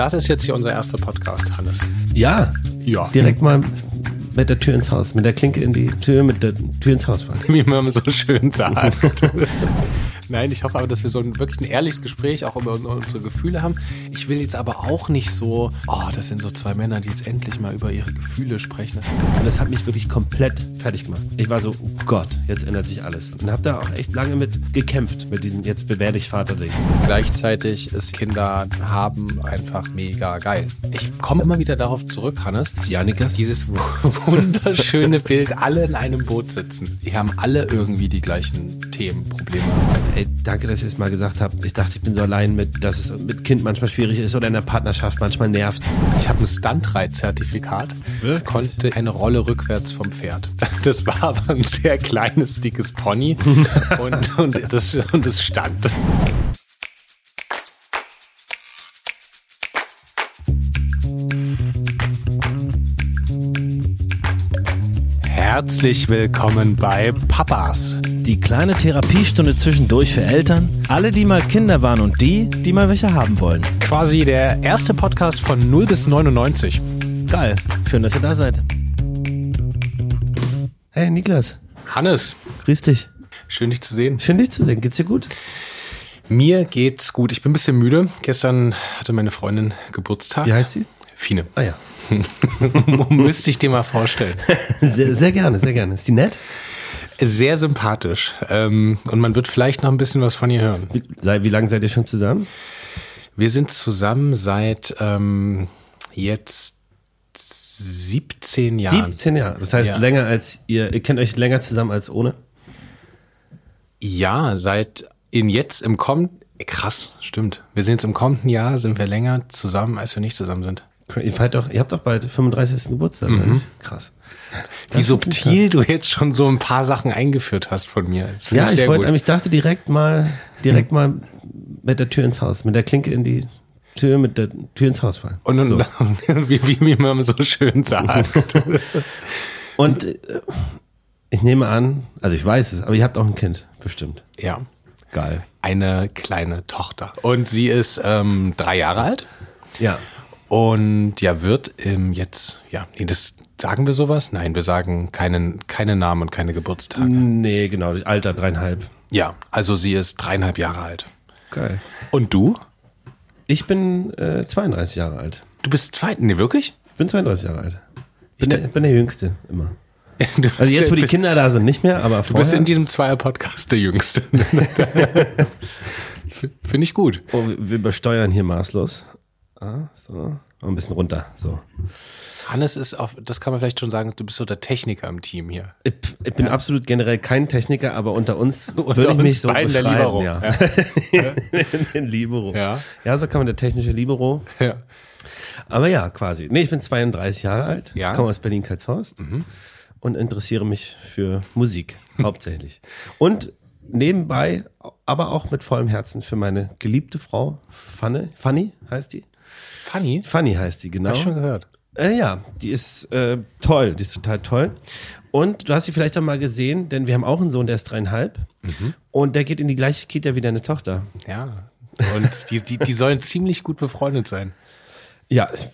das ist jetzt hier unser erster Podcast, Hannes. Ja, Ja. direkt mal mit der Tür ins Haus, mit der Klinke in die Tür, mit der Tür ins Haus fahren. Wie man so schön sagt. Nein, ich hoffe aber, dass wir so ein wirklich ein ehrliches Gespräch auch über unsere Gefühle haben. Ich will jetzt aber auch nicht so, oh, das sind so zwei Männer, die jetzt endlich mal über ihre Gefühle sprechen. Und das hat mich wirklich komplett fertig gemacht. Ich war so, oh Gott, jetzt ändert sich alles. Und habe da auch echt lange mit gekämpft, mit diesem jetzt bewähr dich Vater-Ding. Gleichzeitig ist Kinder haben einfach mega geil. Ich komme immer wieder darauf zurück, Hannes. Ja, Niklas? Dieses wunderschöne Bild, alle in einem Boot sitzen. Die haben alle irgendwie die gleichen Themen, Probleme. Ey, danke, dass ihr es mal gesagt habt. Ich dachte, ich bin so allein mit, dass es mit Kind manchmal schwierig ist oder in der Partnerschaft manchmal nervt. Ich habe ein Stuntreit-Zertifikat, Wirklich? konnte eine Rolle rückwärts vom Pferd. Das war aber ein sehr kleines, dickes Pony und, und, das, und es stand. Herzlich willkommen bei Papas. Die kleine Therapiestunde zwischendurch für Eltern, alle, die mal Kinder waren und die, die mal welche haben wollen. Quasi der erste Podcast von 0 bis 99. Geil. Schön, dass ihr da seid. Hey, Niklas, Hannes, grüß dich. schön dich zu sehen. Schön, dich zu sehen. Geht's dir gut? Mir geht's gut. Ich bin ein bisschen müde. Gestern hatte meine Freundin Geburtstag. Wie heißt sie? Fine. Ah ja. Müsste ich dir mal vorstellen. Sehr, sehr gerne, sehr gerne. Ist die nett? Sehr sympathisch. Ähm, und man wird vielleicht noch ein bisschen was von ihr hören. Wie, wie lange seid ihr schon zusammen? Wir sind zusammen seit ähm, jetzt 17 Jahren. 17 Jahre. Das heißt Ja. länger als ihr, ihr kennt euch länger zusammen als ohne? Ja, seit in jetzt im kommenden, krass, stimmt. Wir sind jetzt im kommenden Jahr, sind wir länger zusammen, als wir nicht zusammen sind. Ihr, feiert doch, ihr habt doch bald 35. Geburtstag. nicht? Krass. Wie subtil du jetzt schon so ein paar Sachen eingeführt hast von mir. Ja, ich wollte, ich dachte direkt mal, direkt mal mit der Tür ins Haus, mit der Klinke in die Tür, mit der Tür ins Haus fallen. Und, und, so. wie, wie, wie man so schön sagt. Und äh, ich nehme an, also ich weiß es, aber ihr habt auch ein Kind, bestimmt. ja. Geil. Eine kleine Tochter. Und sie ist ähm, drei Jahre alt. Ja. Und ja, wird ähm, jetzt, ja, nee, das sagen wir sowas? Nein, wir sagen keinen, keine Namen und keine Geburtstage. Nee, genau, Alter dreieinhalb. Ja, also sie ist dreieinhalb Jahre alt. Geil. Und du? Ich bin äh, 32 Jahre alt. Du bist zwei, nee, wirklich? Ich bin 32 Jahre alt. Bin der, bin der Jüngste immer. Du Also jetzt, wo die Kinder da sind, nicht mehr, aber Du vorher. bist in diesem Zweier-Podcast der Jüngste. Finde ich gut. oh, wir übersteuern hier maßlos. Ah, so. Ein bisschen runter. So. Hannes ist auf, das kann man vielleicht schon sagen, du bist so der Techniker im Team hier. Ich, ich bin absolut generell kein Techniker, aber unter uns Unter würde ich mich uns so beiden der beschreiben. Libero. Ja. den Libero. Ja. ja, so kann man der technische Libero. Ja. Aber ja, quasi. Nee, ich bin 32 Jahre alt, Ja. Mhm. komme aus Berlin-Karlshorst und interessiere mich für Musik hauptsächlich. Und nebenbei, aber auch mit vollem Herzen für meine geliebte Frau, Fanny, Fanny heißt die? Funny? Fanny heißt die, genau. Hab ich schon gehört. Äh, ja, die ist äh, toll, die ist total toll. Und du hast sie vielleicht auch mal gesehen, denn wir haben auch einen Sohn, der ist dreieinhalb. Mhm. Und der geht in die gleiche Kita wie deine Tochter. Ja. Und die, die, die sollen ziemlich gut befreundet sein. Ja, ich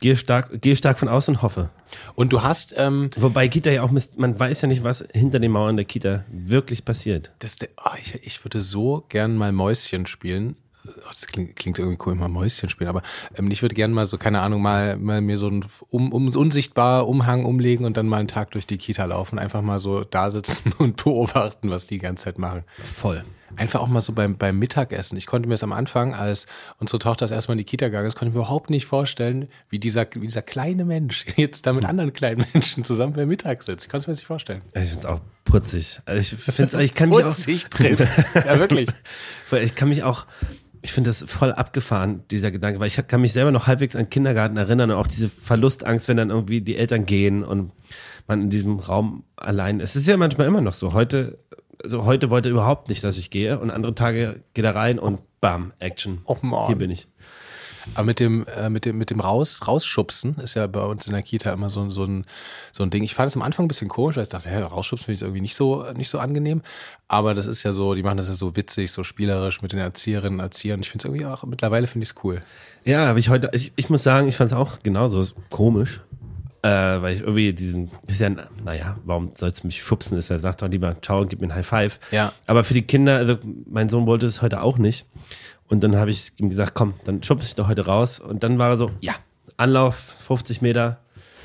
gehe stark, gehe stark von aus und hoffe. Und du hast, ähm, Wobei Kita ja auch, misst- man weiß ja nicht, was hinter den Mauern der Kita wirklich passiert. das, oh, ich, ich würde so gern mal Mäuschen spielen. Oh, Das klingt, klingt irgendwie cool, mal Mäuschen spielen, aber ähm, ich würde gern mal so, keine Ahnung, mal, mal mir so einen um, um, unsichtbar Umhang umlegen und dann mal einen Tag durch die Kita laufen, einfach mal so da sitzen und beobachten, was die ganze Zeit machen. Voll. Einfach auch mal so beim, beim Mittagessen. Ich konnte mir das am Anfang, als unsere Tochter das erstmal in die Kita gegangen ist, konnte ich mir überhaupt nicht vorstellen, wie dieser, wie dieser kleine Mensch jetzt da mit anderen kleinen Menschen zusammen beim Mittag sitzt. Ich konnte es mir das nicht vorstellen. Ich finde es auch putzig. Also ich finde ich kann mich auch, Putzig trifft. Ja, wirklich. Ich kann mich auch, ich finde das voll abgefahren, dieser Gedanke, weil ich kann mich selber noch halbwegs an Kindergarten erinnern und auch diese Verlustangst, wenn dann irgendwie die Eltern gehen und man in diesem Raum allein ist. Es ist ja manchmal immer noch so. Heute, also heute wollte er überhaupt nicht, dass ich gehe und andere Tage geht er rein und bam, Action. Oh Mann. Hier bin ich. Aber mit dem, äh, mit dem, mit dem Raus, Rausschubsen ist ja bei uns in der Kita immer so, so, ein, so ein Ding. Ich fand es am Anfang ein bisschen komisch, weil ich dachte, hä, rausschubsen finde ich irgendwie nicht so, nicht so angenehm. Aber das ist ja so, die machen das ja so witzig, so spielerisch mit den Erzieherinnen und Erziehern. Ich finde es irgendwie auch, mittlerweile finde ich es cool. Ja, aber ich heute, ich, ich muss sagen, ich fand es auch genauso komisch. Äh, weil ich irgendwie diesen, ist ja, naja, warum sollst du mich schubsen? Ist er sagt doch lieber, ciao und gib mir ein High Five. Ja. Aber für die Kinder, also mein Sohn wollte es heute auch nicht. Und dann habe ich ihm gesagt, komm, dann schubse ich doch heute raus. Und dann war er so, ja, Anlauf 50 Meter.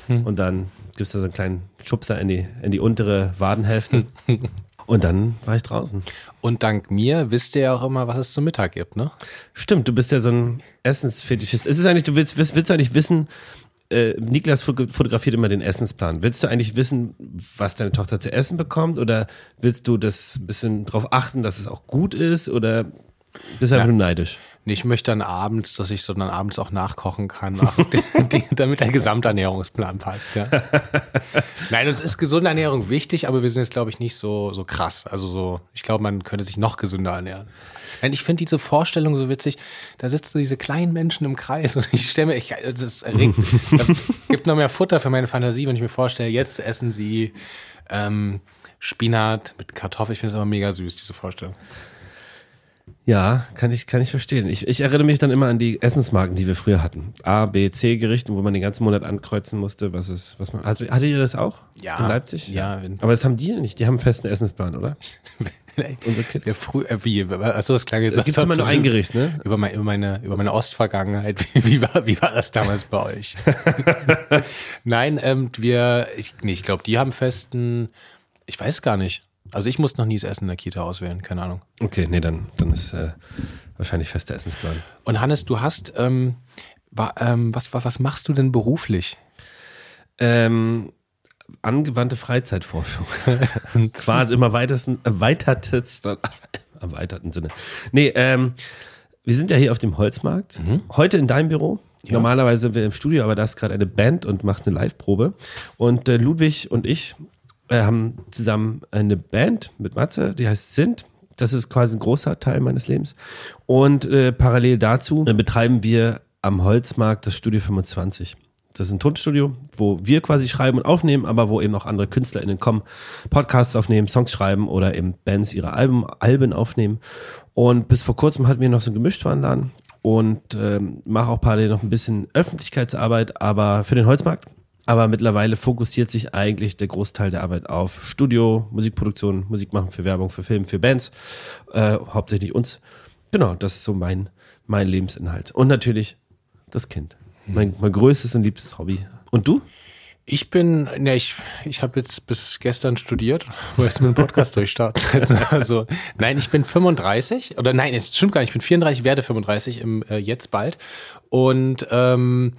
Und dann gibt es da so einen kleinen Schubser in die, in die untere Wadenhälfte. und dann war ich draußen. Und dank mir wisst ihr ja auch immer, was es zum Mittag gibt, ne? Stimmt, du bist ja so ein Essensfetischist. Ist es eigentlich, du willst, willst, willst du eigentlich wissen, äh, Niklas fotografiert immer den Essensplan. Willst du eigentlich wissen, was deine Tochter zu essen bekommt? Oder willst du das ein bisschen darauf achten, dass es auch gut ist? Oder bist du einfach nur neidisch? Nee, ich möchte dann abends, dass ich so dann abends auch nachkochen kann, auch die, die, damit der Gesamternährungsplan passt. Ja. Nein, uns ist gesunde Ernährung wichtig, aber wir sind jetzt, glaube ich, nicht so, so krass. Also so, ich glaube, man könnte sich noch gesünder ernähren. Nein, ich finde diese Vorstellung so witzig. Da sitzen diese kleinen Menschen im Kreis und ich stelle mir, ich, das erregt, das gibt noch mehr Futter für meine Fantasie, wenn ich mir vorstelle, jetzt essen sie ähm, Spinat mit Kartoffeln. Ich finde es aber mega süß, diese Vorstellung. Ja, kann ich, kann ich verstehen. Ich, ich erinnere mich dann immer an die Essensmarken, die wir früher hatten. A, B, C Gerichten, wo man den ganzen Monat ankreuzen musste, was ist, was man. Hattet, hattet ihr das auch? Ja. In Leipzig? Ja. Aber das haben die nicht. Die haben einen festen Essensplan, oder? Unsere Kids. Ja, früh, äh, wie? Achso, das klang jetzt so. Gibt immer nur ein Gericht, ne? Über, mein, über, meine, über meine Ostvergangenheit. Wie, wie, war, wie war das damals bei euch? Nein, ähm, wir, ich, nee, ich glaube, die haben festen, ich weiß gar nicht. Also ich muss noch nie das Essen in der Kita auswählen, keine Ahnung. Okay, nee, dann, dann ist äh, wahrscheinlich fester Essensplan. Und Hannes, du hast, ähm, wa, ähm, was, was machst du denn beruflich? Ähm, angewandte Freizeitforschung. Quasi im erweiterten, erweiterten, erweiterten Sinne. Nee, ähm, wir sind ja hier auf dem Holzmarkt. Mhm. Heute in deinem Büro. Ja. Normalerweise sind wir im Studio, aber da ist gerade eine Band und macht eine Live-Probe. Und äh, Ludwig und ich äh, haben zusammen eine Band mit Matze, die heißt Sint. Das ist quasi ein großer Teil meines Lebens. Und äh, parallel dazu äh, betreiben wir am Holzmarkt das Studio 25. Das ist ein Tonstudio, wo wir quasi schreiben und aufnehmen, aber wo eben auch andere KünstlerInnen kommen, Podcasts aufnehmen, Songs schreiben oder eben Bands ihre Alben, Alben aufnehmen. Und bis vor kurzem hatten wir noch so einen Gemischtwarenladen und ähm, mache auch parallel noch ein bisschen Öffentlichkeitsarbeit, aber für den Holzmarkt. Aber mittlerweile fokussiert sich eigentlich der Großteil der Arbeit auf Studio, Musikproduktion, Musik machen für Werbung, für Film, für Bands, äh, hauptsächlich uns. Genau, das ist so mein, mein Lebensinhalt. Und natürlich das Kind. Mein, mein größtes und liebstes Hobby. Und du? Ich bin, ne, ich, ich habe jetzt bis gestern studiert, wo ich mit dem Podcast durchstarten. Also, nein, ich bin 35 oder nein, es stimmt gar nicht, ich bin 34, werde 35 im äh, jetzt bald. Und ähm,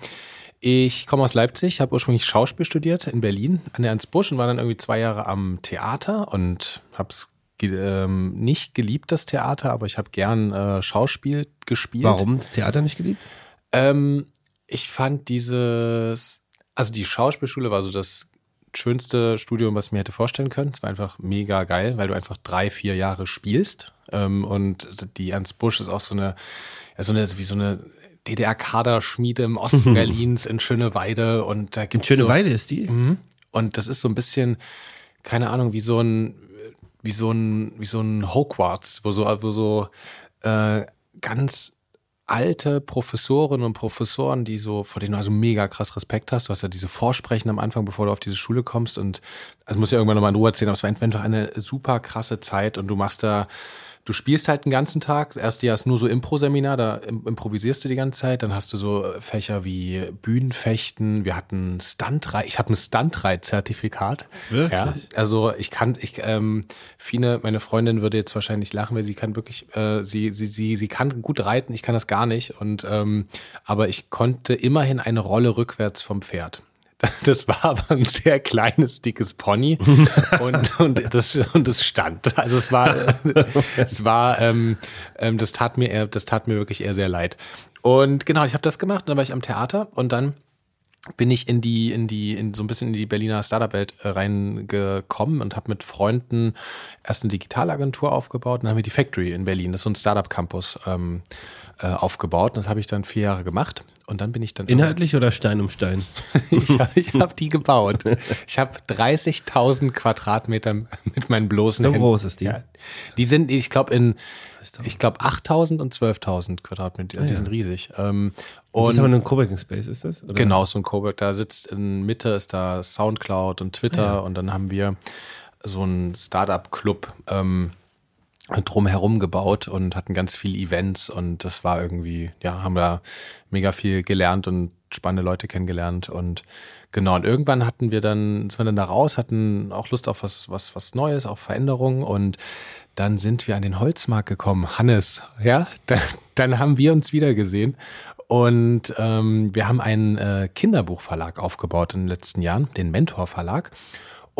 ich komme aus Leipzig, habe ursprünglich Schauspiel studiert in Berlin an der Ernst Busch und war dann irgendwie zwei Jahre am Theater und habe es ähm, nicht geliebt, das Theater, aber ich habe gern äh, Schauspiel gespielt. Warum das Theater nicht geliebt? Ähm, ich fand dieses, also die Schauspielschule war so das schönste Studium, was ich mir hätte vorstellen können. Es war einfach mega geil, weil du einfach drei, vier Jahre spielst. Ähm, und die Ernst Busch ist auch so eine, ja, so eine, wie so eine DDR-Kaderschmiede im Osten Berlins in Schöneweide und da gibt es. Schöneweide so, ist die? Mhm. Und das ist so ein bisschen, keine Ahnung, wie so ein, wie so ein, wie so ein Hogwarts, wo so, wo so äh, ganz alte Professorinnen und Professoren, die so, vor denen du also mega krass Respekt hast. Du hast ja diese Vorsprechen am Anfang, bevor du auf diese Schule kommst und das muss ja irgendwann nochmal in Ruhe erzählen, aber es war einfach eine super krasse Zeit und du machst da du spielst halt den ganzen Tag. Das erste Jahr ist nur so Impro-Seminar, da improvisierst du die ganze Zeit. Dann hast du so Fächer wie Bühnenfechten. Wir hatten Stuntreit. Ich habe ein Stuntreit-Zertifikat. Wirklich? Ja, also ich kann, ich, ähm, Fine, meine Freundin würde jetzt wahrscheinlich lachen, weil sie kann wirklich, äh, sie, sie, sie, sie kann gut reiten. Ich kann das gar nicht. Und ähm, aber ich konnte immerhin eine Rolle rückwärts vom Pferd. Das war aber ein sehr kleines, dickes Pony und, und, das, und das stand. Also es war, es war, ähm, ähm, das tat mir eher, das tat mir wirklich eher sehr leid. Und genau, ich habe das gemacht, dann war ich am Theater und dann bin ich in die, in die, in so ein bisschen in die Berliner Startup-Welt äh, reingekommen und habe mit Freunden erst eine Digitalagentur aufgebaut und dann haben wir die Factory in Berlin, das ist so ein Startup-Campus, ähm, äh, aufgebaut. Und das habe ich dann vier Jahre gemacht. Und dann bin ich dann. Inhaltlich oder Stein um Stein? ich habe die gebaut. Ich habe 30.000 Quadratmeter mit meinen bloßen So Händen. groß ist die. Ja. Die sind, ich glaube, in, ich glaube, 8.000 und 12.000 Quadratmeter. Also die sind riesig. Ähm, Das und ist aber ein Coworking Space, ist das? Oder? Genau, so ein Cowork. Da sitzt in Mitte ist da Soundcloud und Twitter und dann haben wir so einen Startup-Club ähm, drumherum gebaut und hatten ganz viele Events und das war irgendwie, ja, haben da mega viel gelernt und spannende Leute kennengelernt und genau, und irgendwann hatten wir dann, sind wir dann da raus, hatten auch Lust auf was, was, was Neues, auf Veränderungen und dann sind wir an den Holzmarkt gekommen. Hannes, ja, dann, dann haben wir uns wieder gesehen und ähm, wir haben einen äh, Kinderbuchverlag aufgebaut in den letzten Jahren, den Mentor Verlag.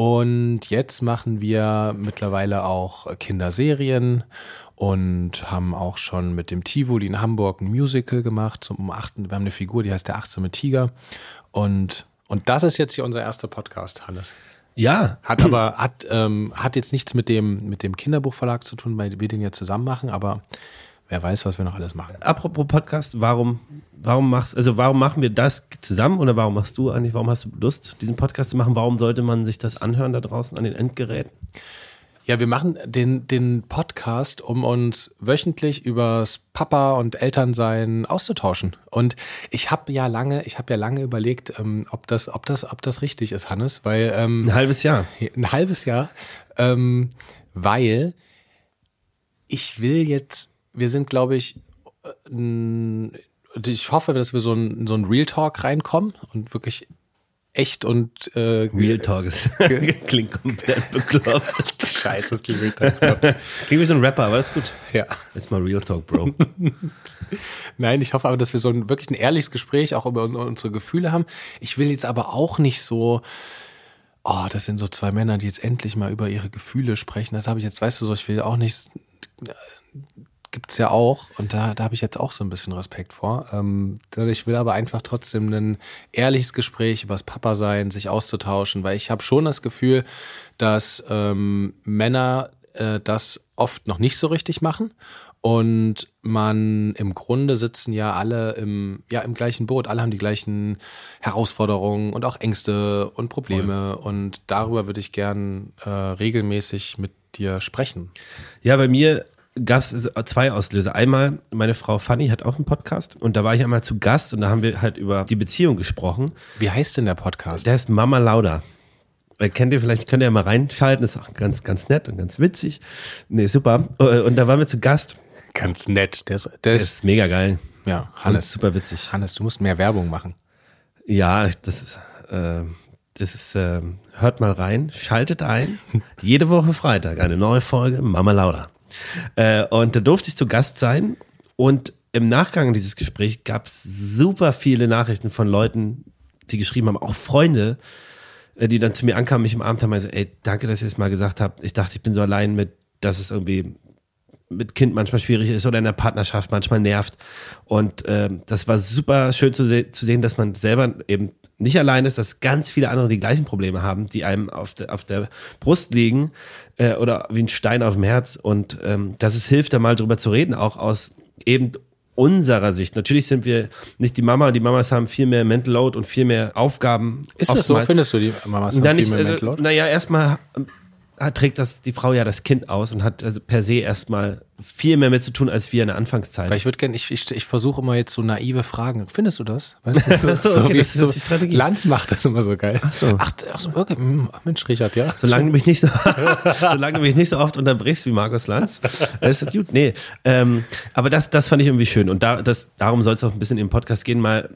Und jetzt machen wir mittlerweile auch Kinderserien und haben auch schon mit dem Tivoli in Hamburg ein Musical gemacht. Zum achten, wir haben eine Figur, die heißt der achtsame Tiger. Und, und das ist jetzt hier unser erster Podcast, Hannes. Ja. Hat aber, hat, ähm, hat jetzt nichts mit dem, mit dem Kinderbuchverlag zu tun, weil wir den ja zusammen machen, aber wer weiß, was wir noch alles machen. Apropos Podcast, warum, warum machst, also warum machen wir das zusammen oder warum machst du eigentlich, warum hast du Lust, diesen Podcast zu machen? Warum sollte man sich das anhören da draußen an den Endgeräten? Ja, wir machen den, den Podcast, um uns wöchentlich übers Papa und Elternsein auszutauschen. Und ich habe ja lange, ich habe ja lange überlegt, ähm, ob das, ob das, ob das richtig ist, Hannes, weil ähm, Ein halbes Jahr. ein halbes Jahr, ähm, weil ich will jetzt, wir sind, glaube ich, äh, ich hoffe, dass wir so ein, so ein Real Talk reinkommen und wirklich echt und äh, Real Talk ist, klingt komplett bekloppt. Scheiße, das klingt Real Talk. Klingt wie so ein Rapper, aber ist gut. ja. Jetzt mal Real Talk, Bro. Nein, ich hoffe aber, dass wir so ein wirklich ein ehrliches Gespräch auch über un- unsere Gefühle haben. Ich will jetzt aber auch nicht so, oh, das sind so zwei Männer, die jetzt endlich mal über ihre Gefühle sprechen. Das habe ich jetzt, weißt du so, ich will auch nicht, gibt's ja auch und da, da habe ich jetzt auch so ein bisschen Respekt vor. Ähm, ich will aber einfach trotzdem ein ehrliches Gespräch über das Papa sein, sich auszutauschen, weil ich habe schon das Gefühl, dass ähm, Männer äh, das oft noch nicht so richtig machen und man im Grunde sitzen ja alle im, ja, im gleichen Boot. Alle haben die gleichen Herausforderungen und auch Ängste und Probleme. Und darüber würde ich gern äh, regelmäßig mit dir sprechen. Ja, bei mir gab es zwei Auslöser. Einmal, meine Frau Fanny hat auch einen Podcast und da war ich einmal zu Gast und da haben wir halt über die Beziehung gesprochen. Wie heißt denn der Podcast? Der heißt Mama Lauda. Äh, Kennt ihr vielleicht, könnt ihr ja mal reinschalten, ist auch ganz, ganz nett und ganz witzig. Nee, super. Äh, Und da waren wir zu Gast. Ganz nett. Der ist, der Der ist, ist mega geil. ja, Hannes. super witzig. Hannes, du musst mehr Werbung machen. Ja, das ist, äh, das ist, äh, hört mal rein, schaltet ein. Jede Woche Freitag eine neue Folge Mama Lauda. Äh, und da durfte ich zu Gast sein. Und im Nachgang dieses Gesprächs gab es super viele Nachrichten von Leuten, die geschrieben haben, auch Freunde, äh, die dann zu mir ankamen, mich im Abend haben, also, ey, danke, dass ihr es mal gesagt habt. Ich dachte, ich bin so allein mit, dass es irgendwie mit Kind manchmal schwierig ist oder in der Partnerschaft manchmal nervt. Und ähm, das war super schön zu, se zu sehen, dass man selber eben nicht allein ist, dass ganz viele andere die gleichen Probleme haben, die einem auf, der auf der Brust liegen äh, oder wie ein Stein auf dem Herz. Und ähm, dass es hilft, da mal drüber zu reden, auch aus eben unserer Sicht. Natürlich sind wir nicht die Mama, die Mamas haben viel mehr Mental Load und viel mehr Aufgaben. Ist das so? Findest du die Mamas haben na, viel nicht, mehr also, Mental Load? naja, erstmal ähm, hat- trägt das die Frau ja das Kind aus und hat also per se erstmal viel mehr mit zu tun als wir in der Anfangszeit. Weil ich würde gerne, ich, ich, ich versuche immer jetzt so naive Fragen. Findest du das? Weißt du, so, So, okay, das ist die Strategie. Lanz macht das immer so geil. Ach so. Ach, ach so, okay. hm, Mensch, Richard, ja. Solange du mich nicht so, solange du mich nicht so oft unterbrichst wie Markus Lanz, ist das gut. Nee, ähm, aber das, das fand ich irgendwie schön und da, das, darum soll es auch ein bisschen im Podcast gehen, mal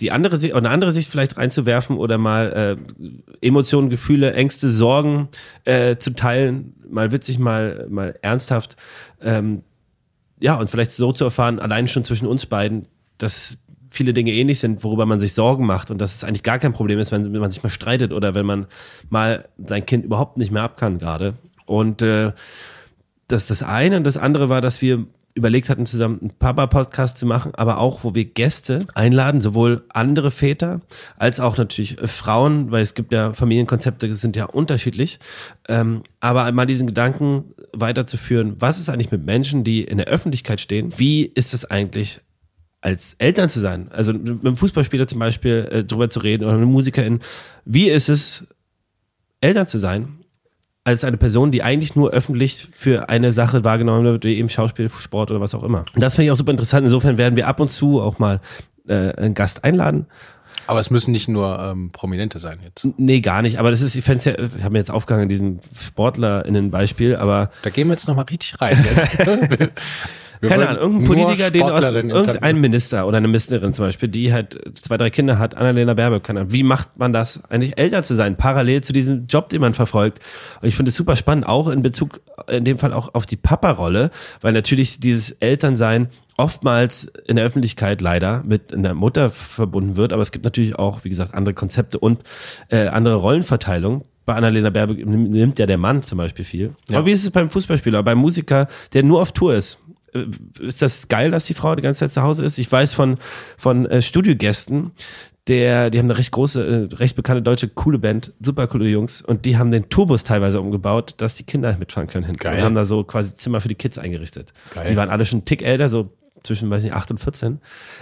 die- andere Sicht, eine andere Sicht vielleicht reinzuwerfen oder mal äh, Emotionen, Gefühle, Ängste, Sorgen äh, zu teilen, mal witzig, mal, mal ernsthaft. Ähm, ja, und vielleicht so zu erfahren, allein schon zwischen uns beiden, dass viele Dinge ähnlich sind, worüber man sich Sorgen macht und dass es eigentlich gar kein Problem ist, wenn man sich mal streitet oder wenn man mal sein Kind überhaupt nicht mehr ab kann gerade. Und äh, das ist das eine. Und das andere war, dass wir überlegt hatten, zusammen einen Papa-Podcast zu machen, aber auch, wo wir Gäste einladen, sowohl andere Väter als auch natürlich äh, Frauen, weil es gibt ja Familienkonzepte, die sind ja unterschiedlich. Ähm, aber mal diesen Gedanken weiterzuführen, was ist eigentlich mit Menschen, die in der Öffentlichkeit stehen? Wie ist es eigentlich als Eltern zu sein. Also mit einem Fußballspieler zum Beispiel äh, drüber zu reden oder mit einem Musikerin. Wie ist es, Eltern zu sein? Als eine Person, die eigentlich nur öffentlich für eine Sache wahrgenommen wird, wie eben Schauspiel, Sport oder was auch immer. Und das finde ich auch super interessant. Insofern werden wir ab und zu auch mal äh, einen Gast einladen. Aber es müssen nicht nur ähm, Prominente sein jetzt. Nee, gar nicht. Aber das ist, ich fände es ja, ich habe mir jetzt aufgehangen in diesem SportlerInnen-Beispiel, aber. Da gehen wir jetzt nochmal richtig rein. Jetzt. Wir Keine Ahnung, irgendein Politiker, den aus irgendein Minister oder eine Ministerin zum Beispiel, die halt zwei, drei Kinder hat, Annalena Baerbock, keine Ahnung. Wie macht man das, eigentlich älter zu sein, parallel zu diesem Job, den man verfolgt? Und ich finde es super spannend, auch in Bezug, in dem Fall auch auf die Papa-Rolle, weil natürlich dieses Elternsein oftmals in der Öffentlichkeit leider mit einer Mutter verbunden wird, aber es gibt natürlich auch, wie gesagt, andere Konzepte und äh, andere Rollenverteilung bei Annalena Baerbock nimmt ja der Mann zum Beispiel viel. Ja. Aber wie ist es beim Fußballspieler, beim Musiker, der nur auf Tour ist? Äh, ist das geil, dass die Frau die ganze Zeit zu Hause ist? Ich weiß von, von äh, Studiogästen, der, die haben eine recht große, äh, recht bekannte deutsche coole Band, super coole Jungs, und die haben den Tourbus teilweise umgebaut, dass die Kinder mitfahren können hinten. Geil. Und haben da so quasi Zimmer für die Kids eingerichtet. Geil. Die waren alle schon einen Tick älter, so zwischen, weiß nicht, 8 und 14.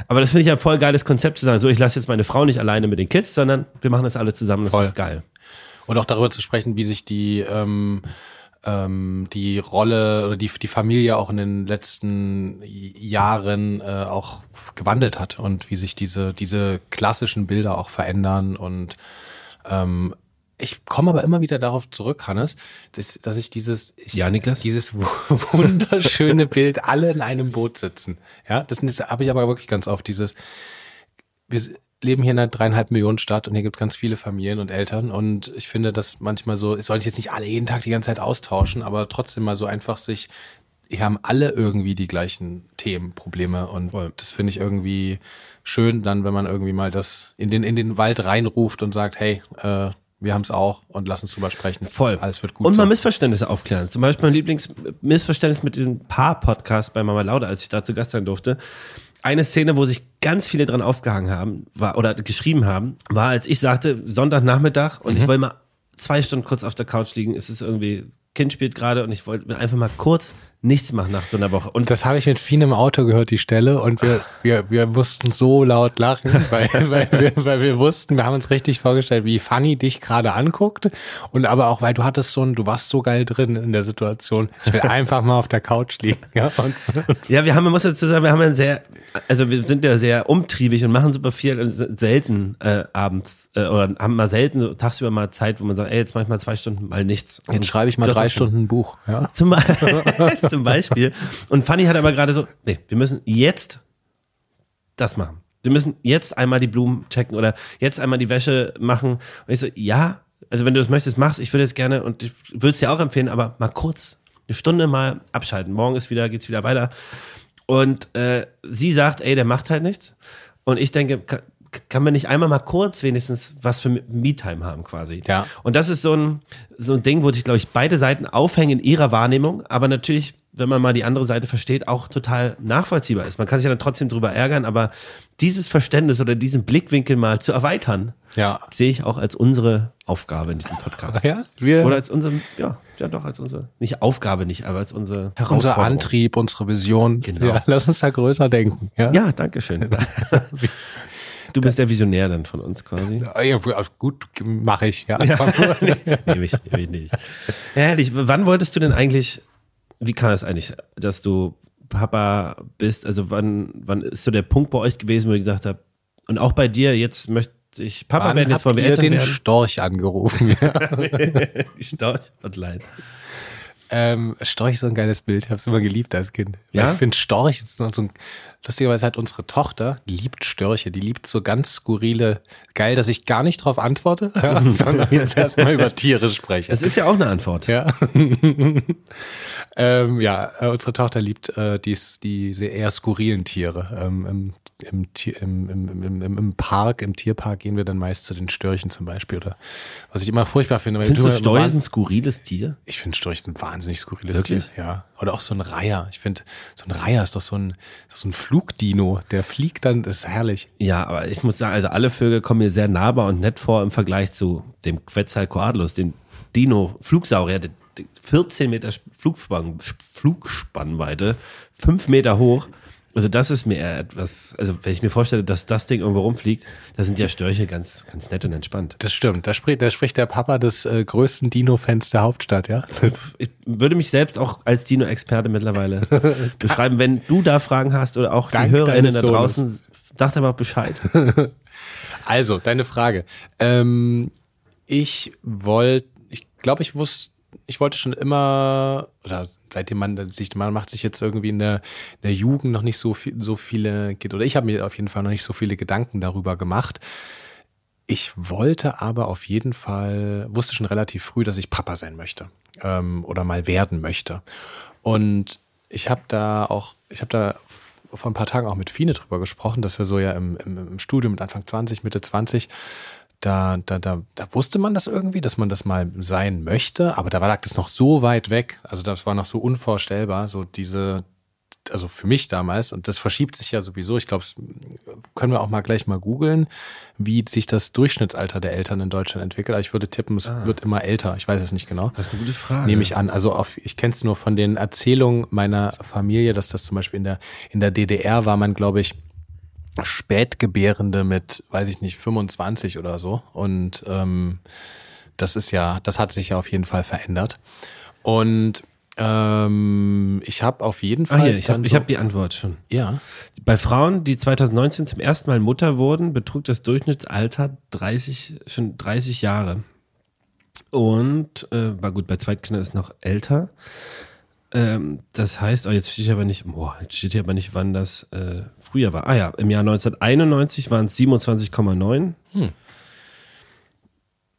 Aber das finde ich ein voll geiles Konzept zu sagen. So, ich lasse jetzt meine Frau nicht alleine mit den Kids, sondern wir machen das alle zusammen. Das voll. ist geil. Und auch darüber zu sprechen, wie sich die, ähm, ähm, die Rolle oder die, die Familie auch in den letzten Jahren äh, auch gewandelt hat und wie sich diese, diese klassischen Bilder auch verändern und ähm, ich komme aber immer wieder darauf zurück, Hannes, dass, dass ich dieses, ich, ja, Niklas? dieses wunderschöne Bild, alle in einem Boot sitzen. Ja, das, das habe ich aber wirklich ganz oft, dieses, wir, leben hier in einer dreieinhalb Millionen Stadt und hier gibt es ganz viele Familien und Eltern und ich finde, dass manchmal so, es soll jetzt nicht alle jeden Tag die ganze Zeit austauschen, aber trotzdem mal so einfach sich, hier haben alle irgendwie die gleichen Themen, Probleme und das finde ich irgendwie schön, dann, wenn man irgendwie mal das in den, in den Wald reinruft und sagt, hey, äh, wir haben es auch und lass uns drüber sprechen. Voll. Alles wird gut. Und mal Missverständnisse aufklären. Zum Beispiel mein Lieblingsmissverständnis mit diesem Paar-Podcast bei Mama Lauda, als ich da zu Gast sein durfte eine Szene, wo sich ganz viele dran aufgehangen haben, war, oder geschrieben haben, war, als ich sagte, Sonntagnachmittag und mhm. ich wollte mal zwei Stunden kurz auf der Couch liegen. Es ist irgendwie, Kind spielt gerade und ich wollte einfach mal kurz nichts machen nach so einer Woche. Und das habe ich mit vielen im Auto gehört, die Stelle, und wir, wir, wir mussten so laut lachen, weil, weil, wir, weil wir wussten, wir haben uns richtig vorgestellt, wie Fanny dich gerade anguckt. Und aber auch, weil du hattest so ein, du warst so geil drin in der Situation. Ich will einfach mal auf der Couch liegen. Ja, und, ja wir haben, man muss dazu sagen, wir haben ein sehr, also wir sind ja sehr umtriebig und machen super viel, selten äh, abends, äh, oder haben mal selten tagsüber mal Zeit, wo man sagt, ey, jetzt mach ich mal zwei Stunden mal nichts. Jetzt schreibe ich mal drei Stunden ein Buch. Ja? Zum Beispiel. zum Beispiel. Und Fanny hat aber gerade so, nee, wir müssen jetzt das machen. Wir müssen jetzt einmal die Blumen checken oder jetzt einmal die Wäsche machen. Und ich so, ja, also wenn du das möchtest, mach's. Ich würde es gerne und ich würde es dir auch empfehlen, aber mal kurz eine Stunde mal abschalten. Morgen ist wieder, geht's wieder weiter. Und äh, sie sagt, ey, der macht halt nichts. Und ich denke, kann man nicht einmal mal kurz wenigstens was für Me-Time haben quasi. Ja. Und das ist so ein, so ein Ding, wo sich, glaube ich, beide Seiten aufhängen in ihrer Wahrnehmung, aber natürlich, wenn man mal die andere Seite versteht, auch total nachvollziehbar ist. Man kann sich ja dann trotzdem drüber ärgern, aber dieses Verständnis oder diesen Blickwinkel mal zu erweitern, ja. sehe ich auch als unsere Aufgabe in diesem Podcast. Ja, wir oder als unsere, ja, ja doch, als unsere, nicht Aufgabe nicht, aber als unsere Herausforderung. Unser Antrieb, unsere Vision. Genau. Ja, lass uns da größer denken. Ja, ja danke schön. Du bist der Visionär dann von uns quasi. Ja, gut, mache ich, ja. ja. nehme ich, nehm ich nicht. Herrlich, wann wolltest du denn eigentlich, wie kam es eigentlich, dass du Papa bist? Also wann, wann ist so der Punkt bei euch gewesen, wo ich gesagt habe, und auch bei dir, jetzt möchte ich Papa wann werden, jetzt wollen wir Eltern den werden? Storch angerufen. Ja. Die Storch-Hotline. Ähm, Storch ist so ein geiles Bild. Ich habe es immer geliebt als Kind. Ja? ich finde Storch ist so ein lustigerweise hat unsere Tochter, die liebt Störche, die liebt so ganz skurrile, geil, dass ich gar nicht drauf antworte, sondern jetzt erstmal über Tiere spreche. Das ist ja auch eine Antwort. Ja. ähm, ja, äh, unsere Tochter liebt äh, dies, diese eher skurrilen Tiere. Ähm, im, im, im, im, im, im Park, im Tierpark gehen wir dann meist zu den Störchen zum Beispiel. Oder was ich immer furchtbar finde. Findest du Störche ein skurriles Tier? Ich finde Störche ein wahnsinnig skurriles Wirklich? Tier. Ja. Oder auch so ein Reiher. Ich finde, so ein Reiher ist doch so ein, so ein Flugdino. Der fliegt dann, das ist herrlich. Ja, aber ich muss sagen, also alle Vögel kommen mir sehr nahbar und nett vor im Vergleich zu dem Quetzalcoatlus, dem Dino-Flugsaurier, der der 14 Meter Flugspann, Flugspannweite, 5 Meter hoch. Also das ist mir eher etwas, also wenn ich mir vorstelle, dass das Ding irgendwo rumfliegt, da sind ja Störche ganz, ganz nett und entspannt. Das stimmt. Da spricht, da spricht der Papa des äh, größten Dino-Fans der Hauptstadt, ja. Ich würde mich selbst auch als Dino-Experte mittlerweile beschreiben. Wenn du da Fragen hast oder auch Dank die HörerInnen da draußen, sag einfach Bescheid. Also, deine Frage. Ähm, ich wollte, ich glaube, ich wusste, ich wollte schon immer, oder seitdem man sich, man macht sich jetzt irgendwie in der, in der Jugend noch nicht so viel, so viele, oder ich habe mir auf jeden Fall noch nicht so viele Gedanken darüber gemacht. Ich wollte aber auf jeden Fall, wusste schon relativ früh, dass ich Papa sein möchte ähm, oder mal werden möchte. Und ich habe da auch, ich habe da vor ein paar Tagen auch mit Fine drüber gesprochen, dass wir so ja im, im, im Studium mit Anfang 20, Mitte 20, da, da, da, da wusste man das irgendwie, dass man das mal sein möchte, aber da war das noch so weit weg, also das war noch so unvorstellbar, so diese, also für mich damals, und das verschiebt sich ja sowieso, ich glaube, können wir auch mal gleich mal googeln, wie sich das Durchschnittsalter der Eltern in Deutschland entwickelt. Aber ich würde tippen, es wird immer älter, ich weiß es nicht genau. Das ist eine gute Frage. Nehme ich an. Also auf, ich kenne es nur von den Erzählungen meiner Familie, dass das zum Beispiel in der, in der DDR war man, glaube ich, Spätgebärende mit, weiß ich nicht, 25 oder so. Und ähm, das ist ja, das hat sich ja auf jeden Fall verändert. Und ähm, ich habe auf jeden Ah, Fall. hier, ich habe so- hab die Antwort schon. ja. Bei Frauen, die 2019 zum ersten Mal Mutter wurden, betrug das Durchschnittsalter 30, schon 30 Jahre. Und äh, war gut, bei Zweitkindern ist noch älter. Ähm, das heißt, oh, jetzt steht hier aber nicht, boah, jetzt steht hier aber nicht, wann das äh, früher war. Ah ja, im Jahr 1991 waren es 27,9. Hm.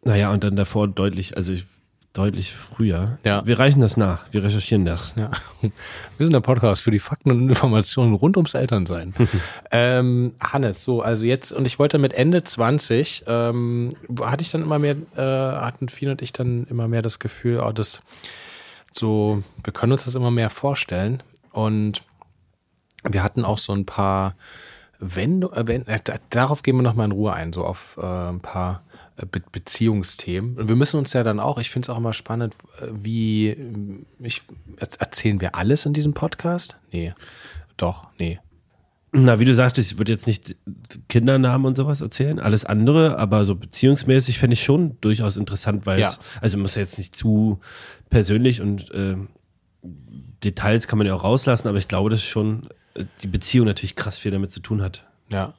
Naja, und dann davor deutlich, also ich, deutlich früher. Ja. Wir reichen das nach, wir recherchieren das. Ja. Wir sind der Podcast für die Fakten und Informationen rund ums Elternsein. ähm, Hannes, so, also jetzt, und ich wollte mit Ende 20, ähm, hatte ich dann immer mehr, äh, hatten Fien und ich dann immer mehr das Gefühl, oh, das so, wir können uns das immer mehr vorstellen. Und wir hatten auch so ein paar, wenn, du- äh, äh, da- darauf gehen wir nochmal in Ruhe ein, so auf äh, ein paar äh, Be Beziehungsthemen. Und wir müssen uns ja dann auch, ich finde es auch immer spannend, äh, wie, ich, er- erzählen wir alles in diesem Podcast? Nee, doch, nee. Na, wie du sagtest, ich würde jetzt nicht Kindernamen und sowas erzählen, alles andere, aber so beziehungsmäßig fände ich schon durchaus interessant, weil Ja. es, also muss ja jetzt nicht zu persönlich und ähm, Details kann man ja auch rauslassen, aber ich glaube, dass schon äh, die Beziehung natürlich krass viel damit zu tun hat. Ja,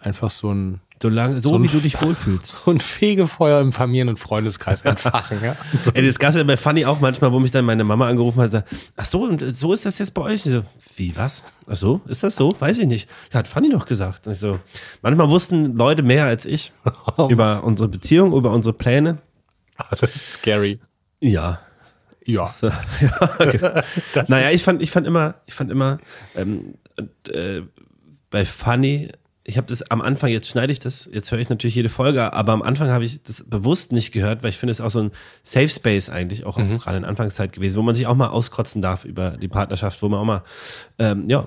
einfach so ein, Solange, so, So ein wie du dich wohlfühlst. so ein Fegefeuer im Familien- und Freundeskreis entfachen. ja. So. Ey, das gab ja bei Funny auch manchmal, wo mich dann meine Mama angerufen hat und sagt, ach so, und so ist das jetzt bei euch? So, wie, was? Ach so, ist das so? Weiß ich nicht. Ja, hat Funny doch gesagt. Und ich so, manchmal wussten Leute mehr als ich über unsere Beziehung, über unsere Pläne. Das ist scary. Ja. Ja. So, ja okay. Naja, ich fand, ich fand immer, ich fand immer, ähm, äh, bei Funny, ich habe das am Anfang, jetzt schneide ich das, jetzt höre ich natürlich jede Folge, aber am Anfang habe ich das bewusst nicht gehört, weil ich finde es auch so ein Safe Space eigentlich, auch gerade in Anfangszeit gewesen, wo man sich auch mal auskotzen darf über die Partnerschaft, wo man auch mal, ähm, ja,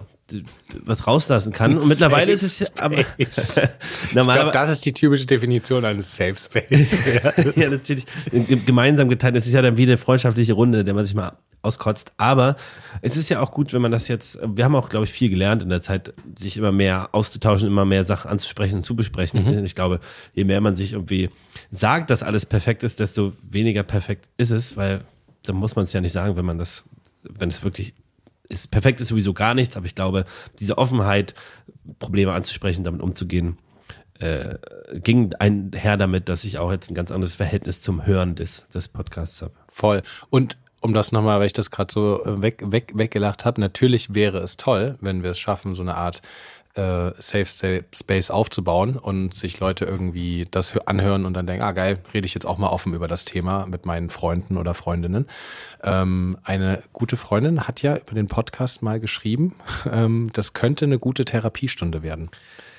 was rauslassen kann. Und mittlerweile ist es aber, glaube, normalerweise, das ist die typische Definition eines Safe Space. ja, natürlich. Ge- Gemeinsam geteilt. Es ist ja dann wie eine freundschaftliche Runde, in der man sich mal auskotzt. Aber es ist ja auch gut, wenn man das jetzt, wir haben auch, glaube ich, viel gelernt in der Zeit, sich immer mehr auszutauschen, immer mehr Sachen anzusprechen und zu besprechen. Ich glaube, je mehr man sich irgendwie sagt, dass alles perfekt ist, desto weniger perfekt ist es, weil dann muss man es ja nicht sagen, wenn man das, wenn es wirklich ist. Perfekt ist sowieso gar nichts, aber ich glaube, diese Offenheit, Probleme anzusprechen, damit umzugehen, äh, ging einher damit, dass ich auch jetzt ein ganz anderes Verhältnis zum Hören des, des Podcasts habe. Voll. Und um das nochmal, weil ich das gerade so äh, weg, weg, weggelacht habe, natürlich wäre es toll, wenn wir es schaffen, so eine Art äh, Safe Space aufzubauen und sich Leute irgendwie das hö- anhören und dann denken, ah geil, rede ich jetzt auch mal offen über das Thema mit meinen Freunden oder Freundinnen. Ähm, eine gute Freundin hat ja über den Podcast mal geschrieben, ähm, das könnte eine gute Therapiestunde werden.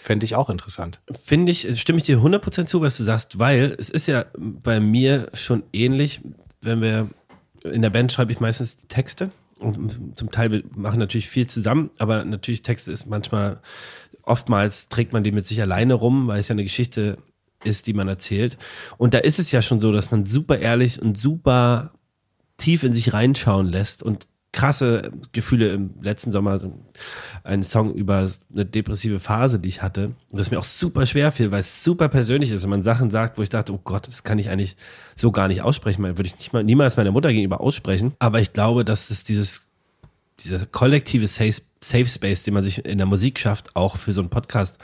Fände ich auch interessant. Finde ich, stimme ich dir 100% zu, was du sagst, weil es ist ja bei mir schon ähnlich, wenn wir in der Band schreibe ich meistens die Texte. Und zum Teil wir machen natürlich viel zusammen, aber natürlich Texte ist manchmal, oftmals trägt man die mit sich alleine rum, weil es ja eine Geschichte ist, die man erzählt. Und da ist es ja schon so, dass man super ehrlich und super tief in sich reinschauen lässt und krasse Gefühle im letzten Sommer, so ein Song über eine depressive Phase, die ich hatte. Und das mir auch super schwer fiel, weil es super persönlich ist. Und man Sachen sagt, wo ich dachte, oh Gott, das kann ich eigentlich so gar nicht aussprechen. Man würde ich nicht mal, niemals meiner Mutter gegenüber aussprechen. Aber ich glaube, dass es dieses, dieser kollektive Safe, Safe Space, den man sich in der Musik schafft, auch für so einen Podcast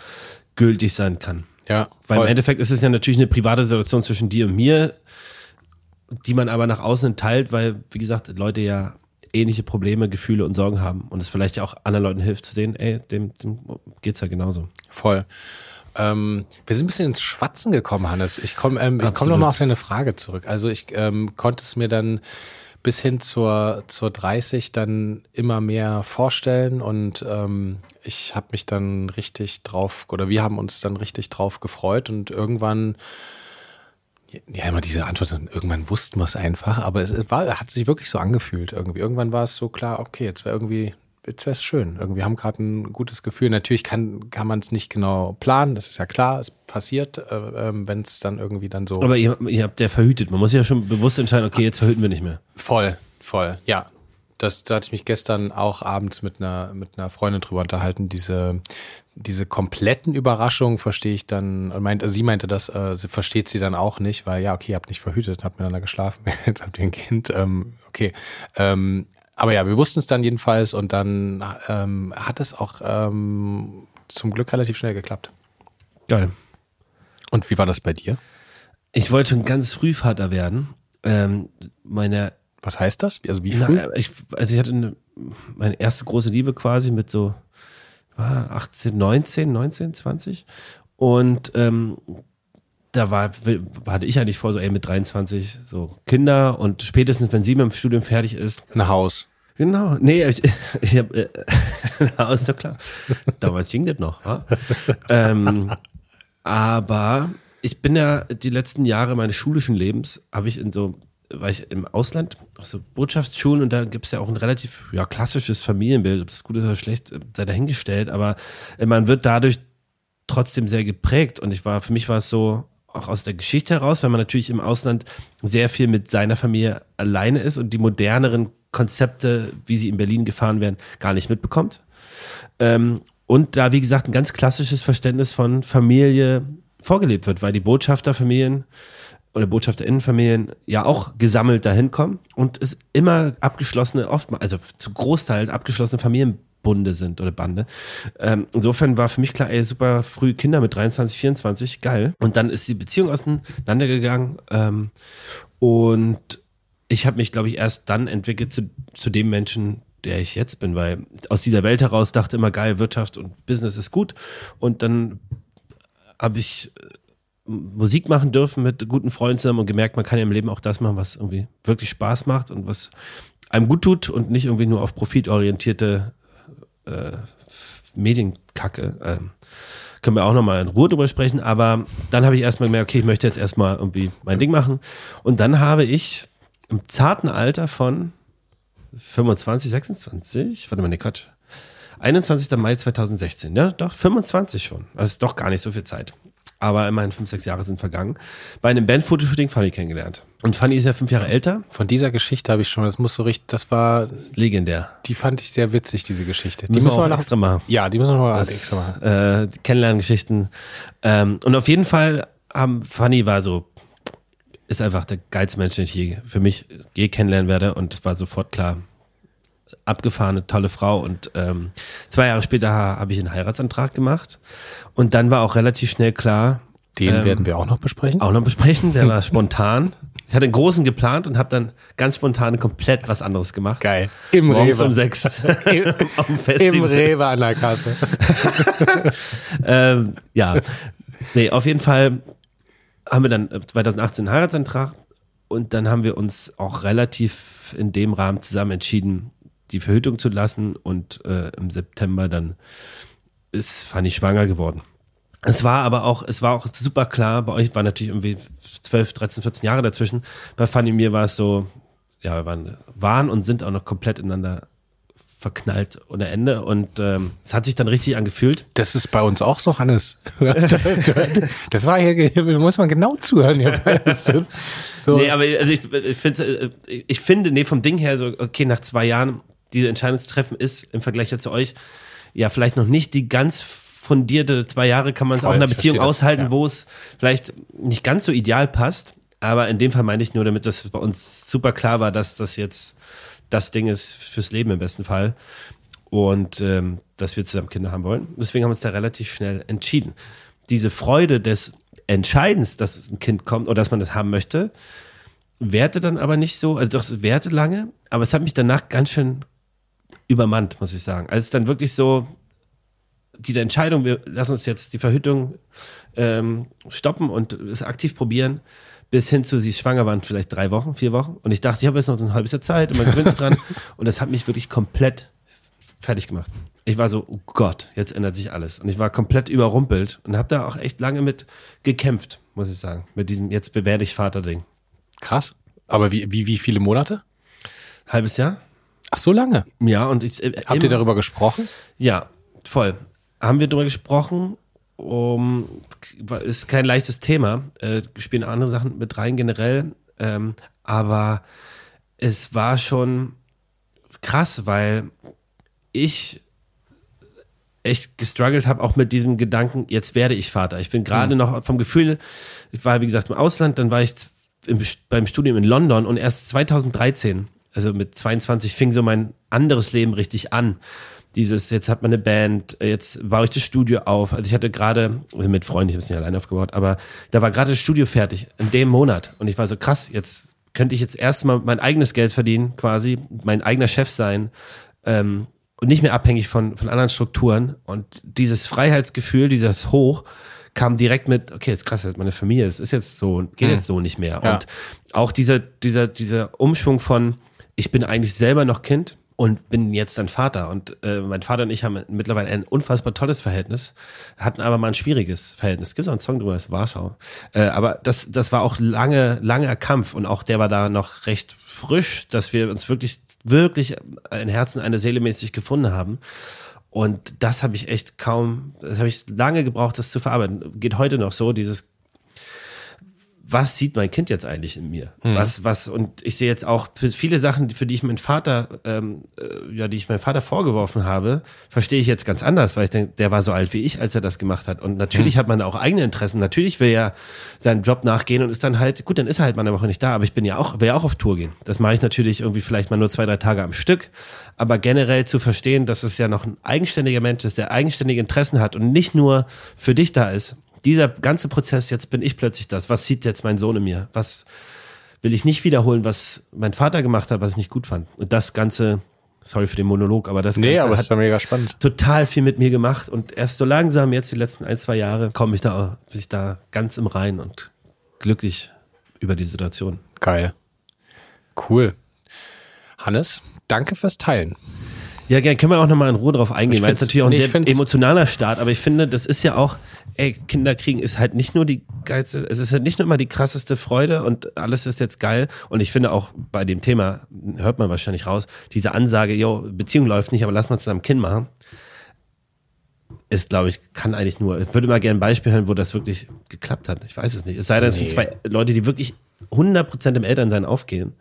gültig sein kann. Ja, Weil im voll. Endeffekt ist es ja natürlich eine private Situation zwischen dir und mir, die man aber nach außen teilt, weil, wie gesagt, Leute ja ähnliche Probleme, Gefühle und Sorgen haben und es vielleicht ja auch anderen Leuten hilft zu sehen, ey, dem, dem geht's ja genauso. Voll. Ähm, wir sind ein bisschen ins Schwatzen gekommen, Hannes. Ich komme ähm, ich komm Absolut. noch mal auf deine Frage zurück. Also ich ähm, konnte es mir dann bis hin zur, zur 30 dann immer mehr vorstellen und ähm, ich habe mich dann richtig drauf, oder wir haben uns dann richtig drauf gefreut und irgendwann ja, immer diese Antwort, irgendwann wussten wir es einfach, aber es war, hat sich wirklich so angefühlt irgendwie. Irgendwann war es so klar, okay, jetzt wäre irgendwie, jetzt wäre es schön. Irgendwie haben gerade ein gutes Gefühl. Natürlich kann, kann man es nicht genau planen, das ist ja klar, es passiert, äh, ähm, wenn es dann irgendwie dann so. Aber ihr, ihr habt ja verhütet. Man muss ja schon bewusst entscheiden, okay, jetzt verhüten wir nicht mehr. Voll, voll, ja. Das, da hatte ich mich gestern auch abends mit einer, mit einer Freundin drüber unterhalten. Diese, diese kompletten Überraschungen verstehe ich dann, meint, sie meinte das, äh, sie versteht sie dann auch nicht, weil ja, okay, ihr habt nicht verhütet, habt miteinander geschlafen, jetzt habt ihr ein Kind, ähm, okay. Ähm, aber ja, wir wussten es dann jedenfalls und dann ähm, hat es auch ähm, zum Glück relativ schnell geklappt. Geil. Und wie war das bei dir? Ich wollte schon ganz früh Vater werden. Ähm, meine Was heißt das? Also wie früh? Na, ich, also ich hatte eine, meine erste große Liebe quasi mit so war 18, 19, 19, 20. Und ähm, da war, hatte ich eigentlich vor, so ey, mit 23 so Kinder und spätestens, wenn sie mit dem Studium fertig ist. Ein Haus. Genau, nee, ich, ich hab, äh, na, ist doch klar. Damals ging das noch. Ähm, aber ich bin ja die letzten Jahre meines schulischen Lebens, habe ich in so, war ich im Ausland, auf so Botschaftsschulen und da gibt es ja auch ein relativ ja, klassisches Familienbild. Ob das gut ist oder schlecht, sei dahingestellt, aber äh, man wird dadurch trotzdem sehr geprägt und ich war, für mich war es so, auch aus der Geschichte heraus, weil man natürlich im Ausland sehr viel mit seiner Familie alleine ist und die moderneren Konzepte, wie sie in Berlin gefahren werden, gar nicht mitbekommt. Ähm, und da, wie gesagt, ein ganz klassisches Verständnis von Familie vorgelebt wird, weil die Botschafterfamilien oder Botschafterinnenfamilien ja auch gesammelt dahin kommen und es immer abgeschlossene, oftmals, also zu Großteilen abgeschlossene Familienbunde sind oder Bande. Ähm, insofern war für mich klar, ey, super früh Kinder mit 23, 24, geil. Und dann ist die Beziehung auseinandergegangen ähm, und ich habe mich, glaube ich, erst dann entwickelt zu, zu dem Menschen, der ich jetzt bin, weil aus dieser Welt heraus dachte immer geil, Wirtschaft und Business ist gut. Und dann habe ich Musik machen dürfen mit guten Freunden zusammen und gemerkt, man kann ja im Leben auch das machen, was irgendwie wirklich Spaß macht und was einem gut tut und nicht irgendwie nur auf profitorientierte äh, Medienkacke. Ähm, können wir auch nochmal in Ruhe drüber sprechen, aber dann habe ich erstmal gemerkt, okay, ich möchte jetzt erstmal irgendwie mein Ding machen. Und dann habe ich im zarten Alter von 25, 26, warte mal, nee, Quatsch. 21. Mai 2016, ja, doch, 25 schon. Also ist doch gar nicht so viel Zeit. Aber immerhin fünf, sechs Jahre sind vergangen. Bei einem Bandfotoshooting Fanny kennengelernt. Und Fanny ist ja fünf Jahre älter. Von dieser Geschichte habe ich schon, das muss so richtig, das war, Legendär. die fand ich sehr witzig, diese Geschichte. Die Müssen wir müssen wir noch extra machen. Ja, die müssen wir noch Das, extra machen. äh, Kennenlerngeschichten. Ähm, und auf jeden Fall haben Fanny war so, ist einfach der geilste Mensch, den ich je, für mich je kennenlernen werde. Und es war sofort klar, abgefahrene, tolle Frau. Und ähm, zwei Jahre später habe ich einen Heiratsantrag gemacht. Und dann war auch relativ schnell klar, Den ähm, werden wir auch noch besprechen. auch noch besprechen. Der war spontan. Ich hatte einen großen geplant und habe dann ganz spontan komplett was anderes gemacht. Geil. Im Morgens Rewe. um sechs auf dem Im Festival. Rewe an der Kasse. ähm, ja, nee, auf jeden Fall haben wir dann äh, 2018 einen Heiratsantrag und dann haben wir uns auch relativ in dem Rahmen zusammen entschieden, die Verhütung zu lassen und äh, im September dann ist Fanny schwanger geworden. Es war aber auch, es war auch super klar, bei euch war natürlich irgendwie 12, 13, 14 Jahre dazwischen. Bei Fanny und mir war es so, ja, wir waren, waren und sind auch noch komplett ineinander verknallt ohne Ende. Und ähm, es hat sich dann richtig angefühlt. Das ist bei uns auch so, Hannes. das war hier, muss man genau zuhören. Hier. So. Nee, aber also ich, ich, finde, ich finde, nee, vom Ding her, so, okay, nach zwei Jahren diese Entscheidung zu treffen, ist im Vergleich zu euch ja vielleicht noch nicht die ganz fundierte zwei Jahre kann man es auch in einer Beziehung aushalten, ja. wo es vielleicht nicht ganz so ideal passt. Aber in dem Fall meine ich nur, damit das bei uns super klar war, dass das jetzt das Ding ist fürs Leben im besten Fall. Und ähm, dass wir zusammen Kinder haben wollen. Deswegen haben wir uns da relativ schnell entschieden. Diese Freude des Entscheidens, dass ein Kind kommt oder dass man das haben möchte, währte dann aber nicht so, also doch, es währte lange, aber es hat mich danach ganz schön übermannt, muss ich sagen. Also es ist dann wirklich so, die Entscheidung, wir lassen uns jetzt die Verhütung ähm, stoppen und es aktiv probieren, bis hin zu, sie ist schwanger waren vielleicht drei Wochen, vier Wochen. Und ich dachte, ich habe jetzt noch so ein halbes Jahr Zeit und man gewinnt dran. Und das hat mich wirklich komplett fertig gemacht. Ich war so, oh Gott, jetzt ändert sich alles. Und ich war komplett überrumpelt und habe da auch echt lange mit gekämpft, muss ich sagen. Mit diesem jetzt bewähr ich Vater-Ding. Krass. Aber wie, wie, wie viele Monate? Halbes Jahr. Ach, so lange? Ja, und ich. Äh, Habt ihr darüber gesprochen? Ja, voll. Haben wir darüber gesprochen um, ist kein leichtes Thema. Äh, spielen andere Sachen mit rein generell. Ähm, aber es war schon krass, weil ich echt gestruggelt habe, auch mit diesem Gedanken, jetzt werde ich Vater. Ich bin gerade mhm. noch vom Gefühl, ich war wie gesagt im Ausland, dann war ich im, beim Studium in London und erst 2013, also mit 22, fing so mein anderes Leben richtig an dieses, jetzt hat man eine Band, jetzt baue ich das Studio auf. Also ich hatte gerade, also mit Freunden, ich habe es nicht alleine aufgebaut, aber da war gerade das Studio fertig, in dem Monat. Und ich war so, krass, jetzt könnte ich jetzt erstmal mein eigenes Geld verdienen, quasi, mein eigener Chef sein ähm, und nicht mehr abhängig von, von anderen Strukturen. Und dieses Freiheitsgefühl, dieses Hoch, kam direkt mit, okay, jetzt krass, jetzt meine Familie, es ist jetzt so, geht hm. jetzt so nicht mehr. Ja. Und auch dieser, dieser, dieser Umschwung von, ich bin eigentlich selber noch Kind, und bin jetzt dann Vater. Und äh, mein Vater und ich haben mittlerweile ein unfassbar tolles Verhältnis, hatten aber mal ein schwieriges Verhältnis. Gibt es auch einen Song drüber, das ist Warschau. Äh, aber das, das war auch lange, langer Kampf und auch der war da noch recht frisch, dass wir uns wirklich, wirklich ein Herzen, eine Seele mäßig gefunden haben. Und das habe ich echt kaum, das habe ich lange gebraucht, das zu verarbeiten. Geht heute noch so, dieses was sieht mein Kind jetzt eigentlich in mir? Mhm. Was, was, und ich sehe jetzt auch für viele Sachen, für die ich meinen Vater, ähm, äh, ja, die ich meinem Vater vorgeworfen habe, verstehe ich jetzt ganz anders, weil ich denke, der war so alt wie ich, als er das gemacht hat. Und natürlich mhm. hat man auch eigene Interessen. Natürlich will er seinen Job nachgehen und ist dann halt, gut, dann ist er halt mal eine Woche nicht da, aber ich bin ja auch, will ja auch auf Tour gehen. Das mache ich natürlich irgendwie vielleicht mal nur zwei, drei Tage am Stück. Aber generell zu verstehen, dass es ja noch ein eigenständiger Mensch ist, der eigenständige Interessen hat und nicht nur für dich da ist dieser ganze Prozess, jetzt bin ich plötzlich das. Was sieht jetzt mein Sohn in mir? Was will ich nicht wiederholen, was mein Vater gemacht hat, was ich nicht gut fand? Und das Ganze, sorry für den Monolog, aber das nee, Ganze aber hat mega spannend. total viel mit mir gemacht. Und erst so langsam, jetzt die letzten ein, zwei Jahre, komme ich da, bin ich da ganz im Rein und glücklich über die Situation. Geil. Cool. Hannes, danke fürs Teilen. Ja, gerne können wir auch nochmal in Ruhe drauf eingehen, weil es natürlich auch ein nee, sehr emotionaler Start, aber ich finde, das ist ja auch, ey, Kinder kriegen ist halt nicht nur die geilste, es ist halt nicht nur immer die krasseste Freude und alles ist jetzt geil. Und ich finde auch bei dem Thema, hört man wahrscheinlich raus, diese Ansage, yo, Beziehung läuft nicht, aber lass mal zusammen Kind machen, ist, glaube ich, kann eigentlich nur, ich würde mal gerne ein Beispiel hören, wo das wirklich geklappt hat. Ich weiß es nicht. Es sei denn, es nee. sind zwei Leute, die wirklich 100% im Elternsein aufgehen.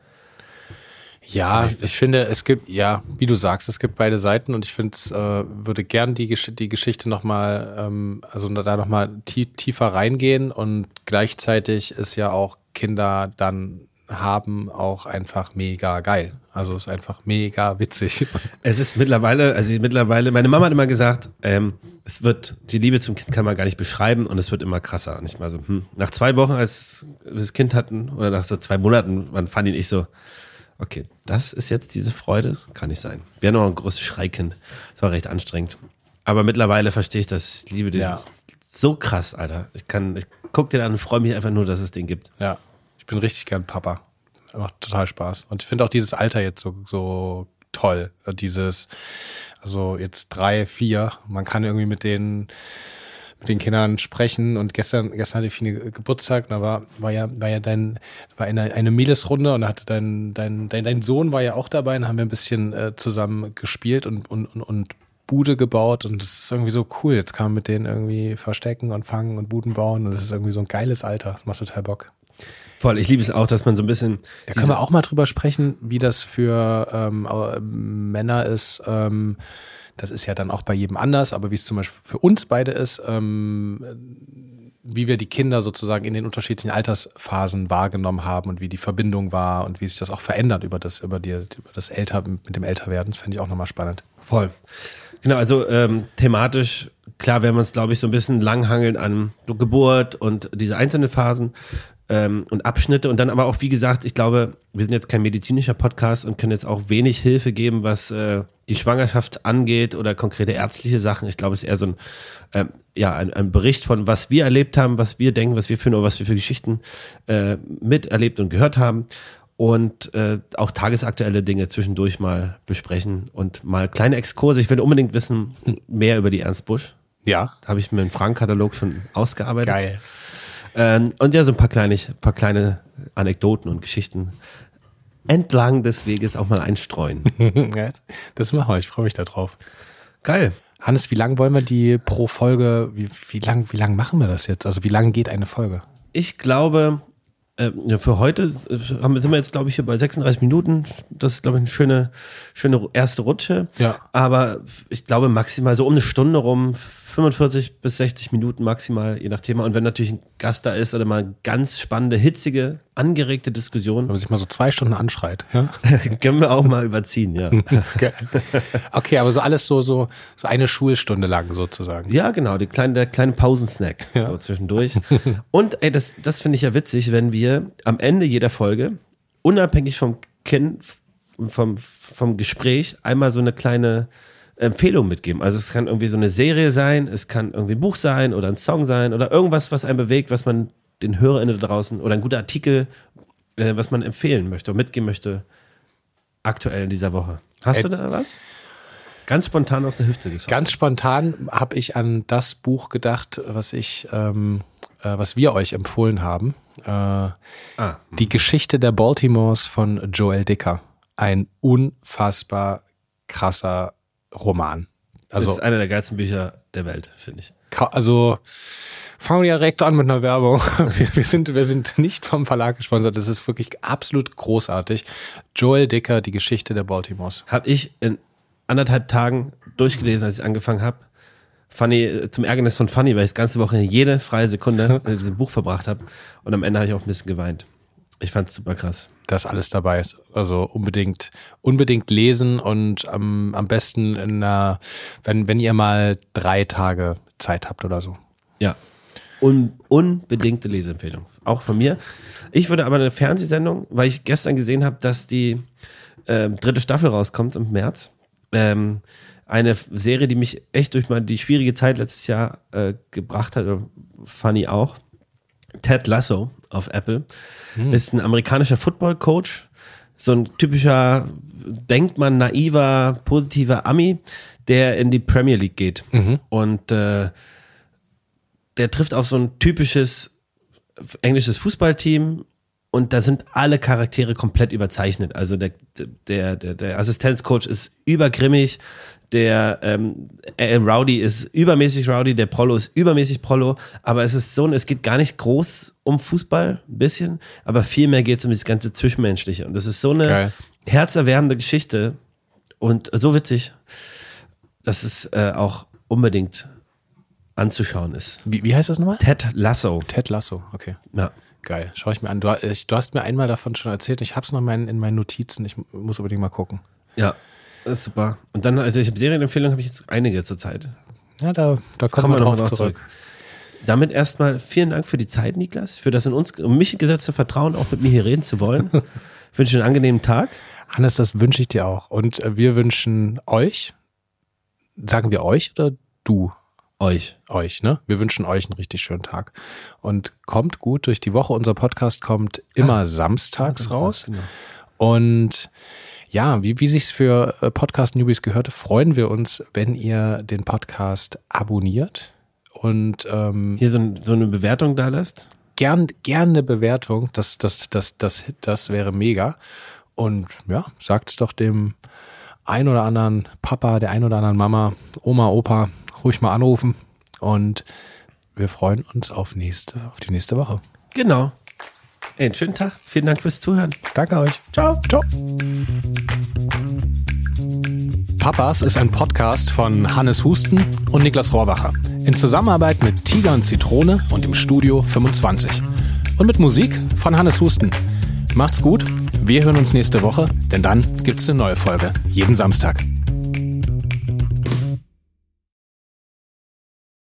Ja, ich finde, es gibt, ja, wie du sagst, es gibt beide Seiten und ich finde, es äh, würde gern die, Gesch die Geschichte nochmal, ähm, also da nochmal tie tiefer reingehen und gleichzeitig ist ja auch Kinder dann haben auch einfach mega geil. Also ist einfach mega witzig. Es ist mittlerweile, also mittlerweile, meine Mama hat immer gesagt, ähm, es wird, die Liebe zum Kind kann man gar nicht beschreiben und es wird immer krasser. Und ich mal so, hm, nach zwei Wochen, als wir das Kind hatten, oder nach so zwei Monaten, wann fand ihn ich so, Okay, das ist jetzt diese Freude? Kann nicht sein. Wir haben noch ein großes Schreikind. Das war recht anstrengend. Aber mittlerweile verstehe ich das. Ich liebe den. Ja. So krass, Alter. Ich kann, ich guck den an und freue mich einfach nur, dass es den gibt. Ja. Ich bin richtig gern Papa. Macht total Spaß. Und ich finde auch dieses Alter jetzt so, so toll. Dieses, also jetzt drei, vier. Man kann irgendwie mit denen mit den Kindern sprechen. Und gestern, gestern hatte Fine Geburtstag, da war, war ja, war ja dein, war eine, eine Miles-Runde und da hatte dein, dein, dein, dein Sohn war ja auch dabei und haben wir ein bisschen äh, zusammen gespielt und, und, und, und Bude gebaut und das ist irgendwie so cool. Jetzt kann man mit denen irgendwie verstecken und fangen und Buden bauen und das ist irgendwie so ein geiles Alter. Das macht total Bock. Voll, ich liebe es auch, dass man so ein bisschen. Da können wir auch mal drüber sprechen, wie das für ähm, äh, Männer ist. Ähm, das ist ja dann auch bei jedem anders, aber wie es zum Beispiel für uns beide ist, ähm, wie wir die Kinder sozusagen in den unterschiedlichen Altersphasen wahrgenommen haben und wie die Verbindung war und wie sich das auch verändert über das, über die, über das Älter, mit dem Älterwerden. Das fände ich auch nochmal spannend. Voll. Genau, also ähm, thematisch, klar werden wir uns, glaube ich, so ein bisschen langhangeln an Geburt und diese einzelnen Phasen ähm, und Abschnitte und dann aber auch, wie gesagt, ich glaube, wir sind jetzt kein medizinischer Podcast und können jetzt auch wenig Hilfe geben, was äh, die Schwangerschaft angeht oder konkrete ärztliche Sachen. Ich glaube, es ist eher so ein, äh, ja, ein, ein, Bericht von, was wir erlebt haben, was wir denken, was wir für, was wir für Geschichten äh, miterlebt und gehört haben und äh, auch tagesaktuelle Dinge zwischendurch mal besprechen und mal kleine Exkurse. Ich will unbedingt wissen mehr über die Ernst Busch. Ja. Da habe ich mir einen Fragenkatalog schon ausgearbeitet. Geil. Ähm, und ja, so ein paar kleine, paar kleine Anekdoten und Geschichten entlang des Weges auch mal einstreuen. das machen wir, ich freue mich darauf. Geil. Hannes, wie lang wollen wir die pro Folge, wie, wie lang, wie lang machen wir das jetzt? Also wie lang geht eine Folge? Ich glaube, äh, für heute sind wir jetzt, glaube ich, hier bei 36 Minuten. Das ist, glaube ich, eine schöne, schöne erste Rutsche. Ja. Aber ich glaube maximal so um eine Stunde rum, 45 bis 60 Minuten maximal, je nach Thema. Und wenn natürlich ein Gast da ist oder mal ganz spannende, hitzige, angeregte Diskussion. Wenn man sich mal so zwei Stunden anschreit, ja? können wir auch mal überziehen, ja. okay, aber so alles so, so, so eine Schulstunde lang sozusagen. Ja, genau, die kleine, der kleine Pausensnack ja. so zwischendurch. Und ey, das, das finde ich ja witzig, wenn wir am Ende jeder Folge, unabhängig vom Kind, vom, vom Gespräch, einmal so eine kleine Empfehlung mitgeben. Also es kann irgendwie so eine Serie sein, es kann irgendwie ein Buch sein oder ein Song sein oder irgendwas, was einen bewegt, was man den HörerInnen da draußen oder ein guter Artikel, äh, was man empfehlen möchte und mitgeben möchte, aktuell in dieser Woche. Hast Ä du da was? Ganz spontan aus der Hüfte geschossen. Ganz spontan habe ich an das Buch gedacht, was ich, ähm, äh, was wir euch empfohlen haben. Äh, ah. Die Geschichte der Baltimores von Joel Dicker. Ein unfassbar krasser Roman. Also, das ist einer der geilsten Bücher der Welt, finde ich. Also fangen wir direkt an mit einer Werbung. Wir, wir, sind, wir sind nicht vom Verlag gesponsert. Das ist wirklich absolut großartig. Joel Dicker, die Geschichte der Baltimores. Habe ich in anderthalb Tagen durchgelesen, als ich angefangen habe. Funny, zum Ärgernis von Funny, weil ich das ganze Woche jede freie Sekunde in diesem Buch verbracht habe. Und am Ende habe ich auch ein bisschen geweint. Ich fand es super krass. Dass alles dabei ist. Also unbedingt, unbedingt lesen und am, am besten in einer, wenn, wenn ihr mal drei Tage Zeit habt oder so. Ja. Un, unbedingte Leseempfehlung. Auch von mir. Ich würde aber eine Fernsehsendung, weil ich gestern gesehen habe, dass die äh, dritte Staffel rauskommt im März. Ähm, eine Serie, die mich echt durch mal die schwierige Zeit letztes Jahr äh, gebracht hat, Funny auch. Ted Lasso auf Apple. Hm. Ist ein amerikanischer Football-Coach. So ein typischer, denkt man, naiver, positiver Ami, der in die Premier League geht. Mhm. Und äh, der trifft auf so ein typisches englisches Fußballteam und da sind alle Charaktere komplett überzeichnet. Also der, der, der, der Assistenzcoach ist übergrimmig, der ähm, äh, Rowdy ist übermäßig Rowdy, der Prollo ist übermäßig Prollo, aber es ist so, es geht gar nicht groß um Fußball, ein bisschen, aber vielmehr geht es um das ganze Zwischenmenschliche. Und das ist so eine Geil. herzerwärmende Geschichte und so witzig, dass es äh, auch unbedingt anzuschauen ist. Wie, wie heißt das nochmal? Ted Lasso. Ted Lasso, okay. Ja. Geil, schau ich mir an. Du, ich, du hast mir einmal davon schon erzählt. Ich habe es noch in in meinen Notizen. Ich muss unbedingt mal gucken. Ja, das ist super. Und dann, also ich habe Serienempfehlungen, habe ich jetzt einige zur Zeit. Ja, da, da kommen wir noch zurück. zurück. Damit erstmal vielen Dank für die Zeit, Niklas, für das in uns, um mich gesetzte Vertrauen, auch mit mir hier reden zu wollen. ich wünsche einen angenehmen Tag. Hannes, das wünsche ich dir auch. Und äh, wir wünschen euch, sagen wir euch oder du? Euch. Euch, ne? Wir wünschen euch einen richtig schönen Tag. Und kommt gut durch die Woche. Unser Podcast kommt immer ah, samstags raus. Genau. Und ja, wie, wie sich's für äh, Podcast-Newbies gehört, freuen wir uns, wenn ihr den Podcast abonniert und ähm, Hier so, so eine Bewertung da lässt. gern, gern eine Bewertung. Das, das, das, das, das wäre mega. Und ja, sagt's doch dem ein oder anderen Papa, der ein oder anderen Mama, Oma, Opa, ruhig mal anrufen. Und wir freuen uns auf nächste, auf die nächste Woche. Genau. Einen schönen Tag. Vielen Dank fürs Zuhören. Danke euch. Ciao. Ciao. Papas ist ein Podcast von Hannes Husten und Niklas Rohrbacher. In Zusammenarbeit mit Tiger und Zitrone und im Studio 25. Und mit Musik von Hannes Husten. Macht's gut. Wir hören uns nächste Woche, denn dann gibt's eine neue Folge. Jeden Samstag.